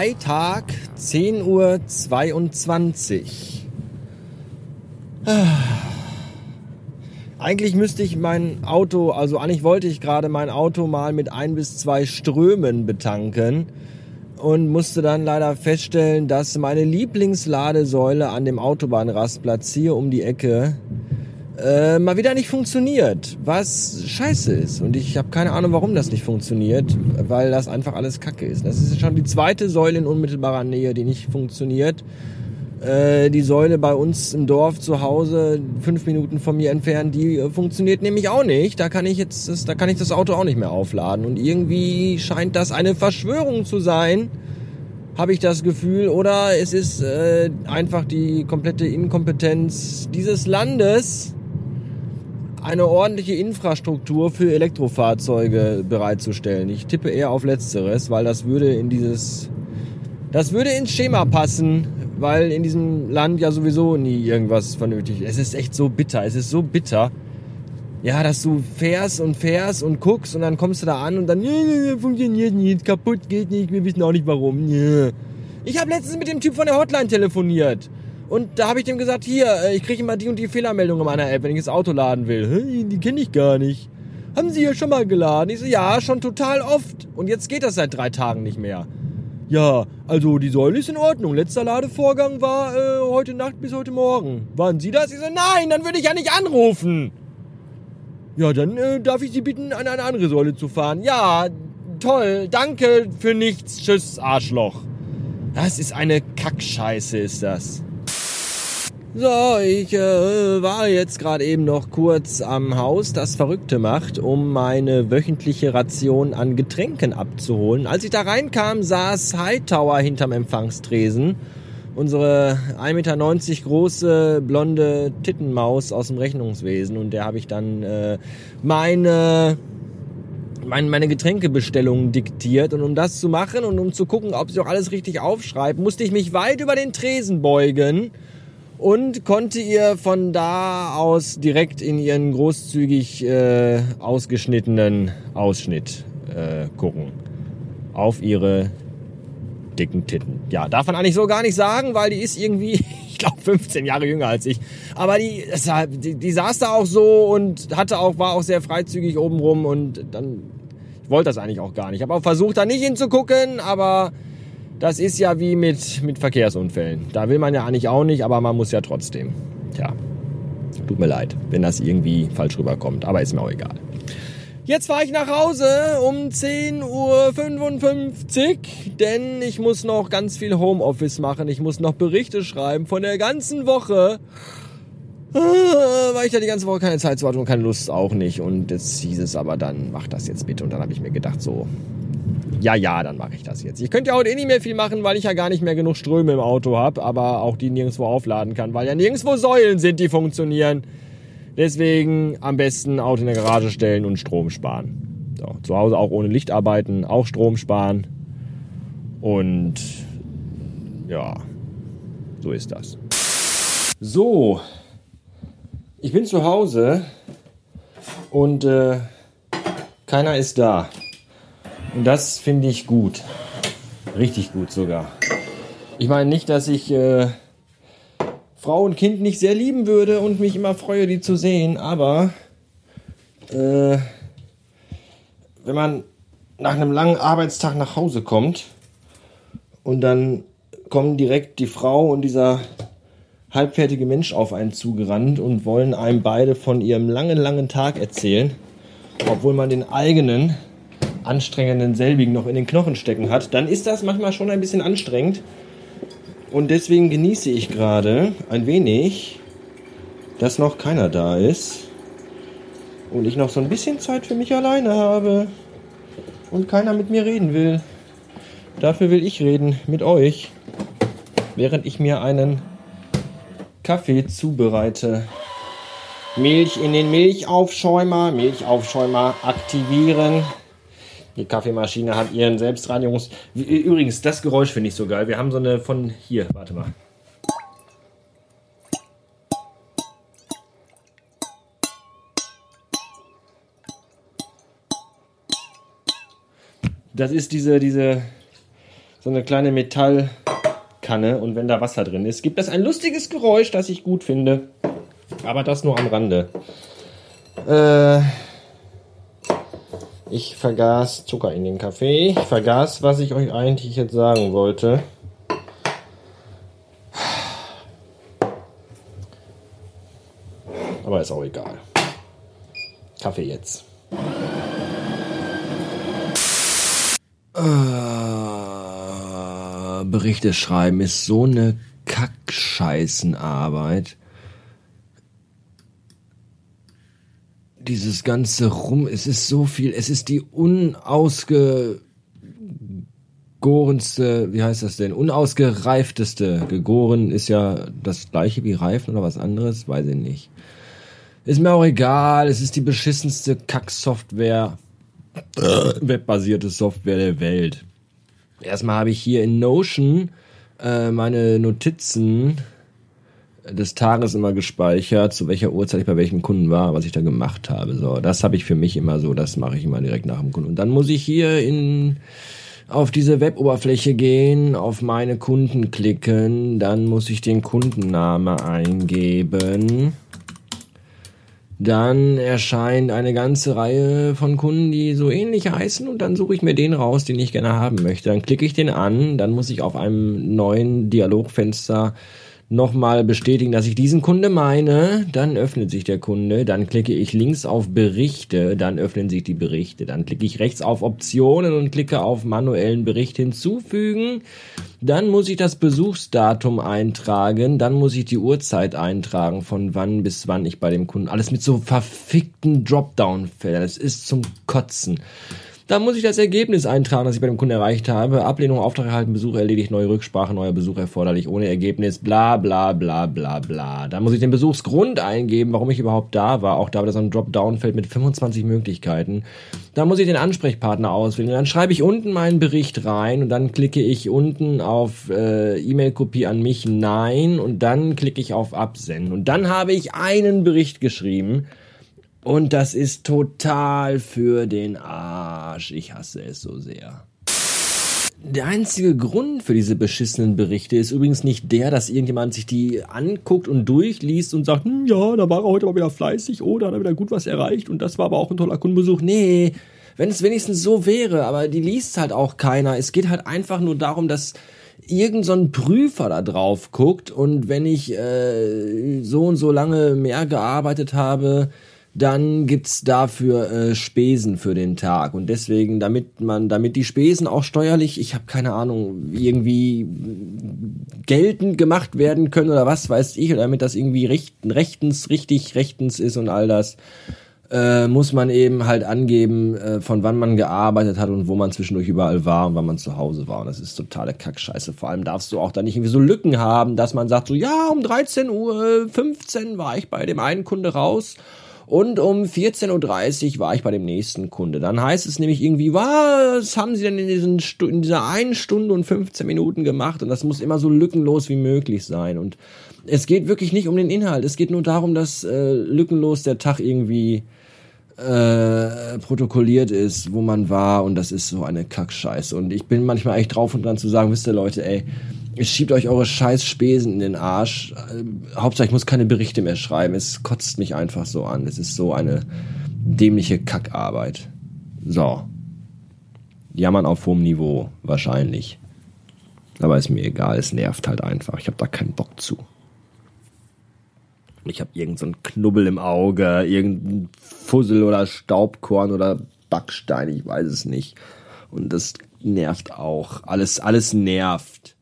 Freitag 10.22 Uhr. Eigentlich müsste ich mein Auto, also eigentlich wollte ich gerade mein Auto mal mit ein bis zwei Strömen betanken und musste dann leider feststellen, dass meine Lieblingsladesäule an dem Autobahnrastplatz hier um die Ecke äh, mal wieder nicht funktioniert, was scheiße ist. Und ich habe keine Ahnung, warum das nicht funktioniert, weil das einfach alles Kacke ist. Das ist schon die zweite Säule in unmittelbarer Nähe, die nicht funktioniert. Äh, die Säule bei uns im Dorf zu Hause, fünf Minuten von mir entfernt, die äh, funktioniert nämlich auch nicht. Da kann ich jetzt, das, da kann ich das Auto auch nicht mehr aufladen. Und irgendwie scheint das eine Verschwörung zu sein, habe ich das Gefühl. Oder es ist äh, einfach die komplette Inkompetenz dieses Landes, eine ordentliche Infrastruktur für Elektrofahrzeuge bereitzustellen. Ich tippe eher auf Letzteres, weil das würde in dieses, das würde ins Schema passen, weil in diesem Land ja sowieso nie irgendwas vernünftig ist. Es ist echt so bitter, es ist so bitter. Ja, dass du fährst und fährst und guckst und dann kommst du da an und dann funktioniert nicht, kaputt geht nicht, wir wissen auch nicht warum. Ich habe letztens mit dem Typ von der Hotline telefoniert. Und da habe ich dem gesagt, hier, äh, ich kriege immer die und die Fehlermeldung in meiner App, wenn ich das Auto laden will. Die kenne ich gar nicht. Haben Sie ja schon mal geladen? Ich so, ja, schon total oft. Und jetzt geht das seit drei Tagen nicht mehr. Ja, also die Säule ist in Ordnung. Letzter Ladevorgang war äh, heute Nacht bis heute Morgen. Waren Sie das? Ich so, nein, dann würde ich ja nicht anrufen. Ja, dann äh, darf ich Sie bitten, an eine andere Säule zu fahren. Ja, toll, danke für nichts. Tschüss, Arschloch. Das ist eine Kackscheiße, ist das. So, ich äh, war jetzt gerade eben noch kurz am Haus, das Verrückte macht, um meine wöchentliche Ration an Getränken abzuholen. Als ich da reinkam, saß Hightower hinterm Empfangstresen. Unsere 1,90 Meter große blonde Tittenmaus aus dem Rechnungswesen. Und der habe ich dann äh, meine meine, meine Getränkebestellungen diktiert. Und um das zu machen und um zu gucken, ob sie auch alles richtig aufschreibt, musste ich mich weit über den Tresen beugen und konnte ihr von da aus direkt in ihren großzügig äh, ausgeschnittenen Ausschnitt äh, gucken. Auf ihre dicken Titten. Ja, darf man eigentlich so gar nicht sagen, weil die ist irgendwie, ich glaube, 15 Jahre jünger als ich. Aber die, die, die saß da auch so und hatte auch, war auch sehr freizügig obenrum und dann, ich wollte das eigentlich auch gar nicht. Ich habe auch versucht, da nicht hinzugucken, aber das ist ja wie mit, mit Verkehrsunfällen. Da will man ja eigentlich auch nicht, aber man muss ja trotzdem. Tja, tut mir leid, wenn das irgendwie falsch rüberkommt, aber ist mir auch egal. Jetzt fahre ich nach Hause um 10.55 Uhr, denn ich muss noch ganz viel Homeoffice machen. Ich muss noch Berichte schreiben von der ganzen Woche. Ah, weil ich ja die ganze Woche keine Zeit zu hatte und keine Lust auch nicht. Und jetzt hieß es aber dann, mach das jetzt bitte. Und dann habe ich mir gedacht, so, ja, ja, dann mache ich das jetzt. Ich könnte ja heute eh nicht mehr viel machen, weil ich ja gar nicht mehr genug Ströme im Auto habe, aber auch die nirgendwo aufladen kann, weil ja nirgendwo Säulen sind, die funktionieren. Deswegen am besten Auto in der Garage stellen und Strom sparen. So, zu Hause auch ohne Licht arbeiten, auch Strom sparen. Und ja, so ist das. So, ich bin zu Hause und äh, keiner ist da. Und das finde ich gut. Richtig gut sogar. Ich meine nicht, dass ich äh, Frau und Kind nicht sehr lieben würde und mich immer freue, die zu sehen, aber äh, wenn man nach einem langen Arbeitstag nach Hause kommt und dann kommen direkt die Frau und dieser halbfertige Mensch auf einen zugerannt und wollen einem beide von ihrem langen, langen Tag erzählen, obwohl man den eigenen anstrengenden selbigen noch in den Knochen stecken hat, dann ist das manchmal schon ein bisschen anstrengend. Und deswegen genieße ich gerade ein wenig, dass noch keiner da ist. Und ich noch so ein bisschen Zeit für mich alleine habe. Und keiner mit mir reden will. Dafür will ich reden mit euch. Während ich mir einen Kaffee zubereite. Milch in den Milchaufschäumer, Milchaufschäumer aktivieren. Die Kaffeemaschine hat ihren Selbstreinigungs... Übrigens, das Geräusch finde ich so geil. Wir haben so eine von hier, warte mal. Das ist diese, diese so eine kleine Metallkanne und wenn da Wasser drin ist, gibt das ein lustiges Geräusch, das ich gut finde. Aber das nur am Rande. Äh, ich vergaß Zucker in den Kaffee. Ich vergaß, was ich euch eigentlich jetzt sagen wollte. Aber ist auch egal. Kaffee jetzt. Äh, Berichte schreiben ist so eine Kackscheißenarbeit. Dieses ganze Rum, es ist so viel, es ist die unausgegorenste, wie heißt das denn, unausgereifteste. Gegoren ist ja das gleiche wie reifen oder was anderes, weiß ich nicht. Ist mir auch egal, es ist die beschissenste Kacksoftware, äh, webbasierte Software der Welt. Erstmal habe ich hier in Notion äh, meine Notizen des Tages immer gespeichert, zu welcher Uhrzeit ich bei welchem Kunden war, was ich da gemacht habe. So, das habe ich für mich immer so, das mache ich immer direkt nach dem Kunden. Und dann muss ich hier in auf diese Weboberfläche gehen, auf meine Kunden klicken, dann muss ich den Kundenname eingeben dann erscheint eine ganze Reihe von Kunden, die so ähnlich heißen und dann suche ich mir den raus, den ich gerne haben möchte. Dann klicke ich den an, dann muss ich auf einem neuen Dialogfenster nochmal bestätigen, dass ich diesen Kunde meine, dann öffnet sich der Kunde, dann klicke ich links auf Berichte, dann öffnen sich die Berichte, dann klicke ich rechts auf Optionen und klicke auf manuellen Bericht hinzufügen, dann muss ich das Besuchsdatum eintragen, dann muss ich die Uhrzeit eintragen, von wann bis wann ich bei dem Kunden, alles mit so verfickten Dropdown-Feldern, es ist zum Kotzen. Dann muss ich das Ergebnis eintragen, das ich bei dem Kunden erreicht habe. Ablehnung, Auftrag erhalten, Besuch erledigt, neue Rücksprache, neuer Besuch erforderlich, ohne Ergebnis, bla bla bla bla bla. Dann muss ich den Besuchsgrund eingeben, warum ich überhaupt da war. Auch da wird das ein Dropdown-Feld mit 25 Möglichkeiten. Dann muss ich den Ansprechpartner auswählen. Dann schreibe ich unten meinen Bericht rein und dann klicke ich unten auf äh, E-Mail-Kopie an mich Nein und dann klicke ich auf Absenden. Und dann habe ich einen Bericht geschrieben und das ist total für den Arsch. Ich hasse es so sehr. Der einzige Grund für diese beschissenen Berichte ist übrigens nicht der, dass irgendjemand sich die anguckt und durchliest und sagt, hm, ja, da war er heute mal wieder fleißig oder hat er wieder gut was erreicht und das war aber auch ein toller Kundenbesuch. Nee, wenn es wenigstens so wäre, aber die liest halt auch keiner. Es geht halt einfach nur darum, dass irgend so ein Prüfer da drauf guckt und wenn ich äh, so und so lange mehr gearbeitet habe, dann gibt's dafür äh, Spesen für den Tag. Und deswegen, damit man, damit die Spesen auch steuerlich, ich habe keine Ahnung, irgendwie geltend gemacht werden können oder was weiß ich, oder damit das irgendwie rechten, rechtens, richtig rechtens ist und all das, äh, muss man eben halt angeben, äh, von wann man gearbeitet hat und wo man zwischendurch überall war und wann man zu Hause war. Und das ist totale Kackscheiße. Vor allem darfst du auch da nicht irgendwie so Lücken haben, dass man sagt so, ja, um 13 Uhr 15 war ich bei dem einen Kunde raus und um 14.30 Uhr war ich bei dem nächsten Kunde. Dann heißt es nämlich irgendwie, was haben Sie denn in, diesen in dieser einen Stunde und 15 Minuten gemacht? Und das muss immer so lückenlos wie möglich sein. Und es geht wirklich nicht um den Inhalt. Es geht nur darum, dass äh, lückenlos der Tag irgendwie äh, protokolliert ist, wo man war. Und das ist so eine Kackscheiße. Und ich bin manchmal echt drauf und dran zu sagen, wisst ihr Leute, ey, schiebt euch eure scheiß Spesen in den Arsch. Äh, Hauptsache, ich muss keine Berichte mehr schreiben. Es kotzt mich einfach so an. Es ist so eine dämliche Kackarbeit. So. Jammern auf hohem Niveau, wahrscheinlich. Aber ist mir egal, es nervt halt einfach. Ich habe da keinen Bock zu. Ich habe irgendeinen so Knubbel im Auge, irgendein Fussel oder Staubkorn oder Backstein, ich weiß es nicht. Und das nervt auch. Alles, alles nervt.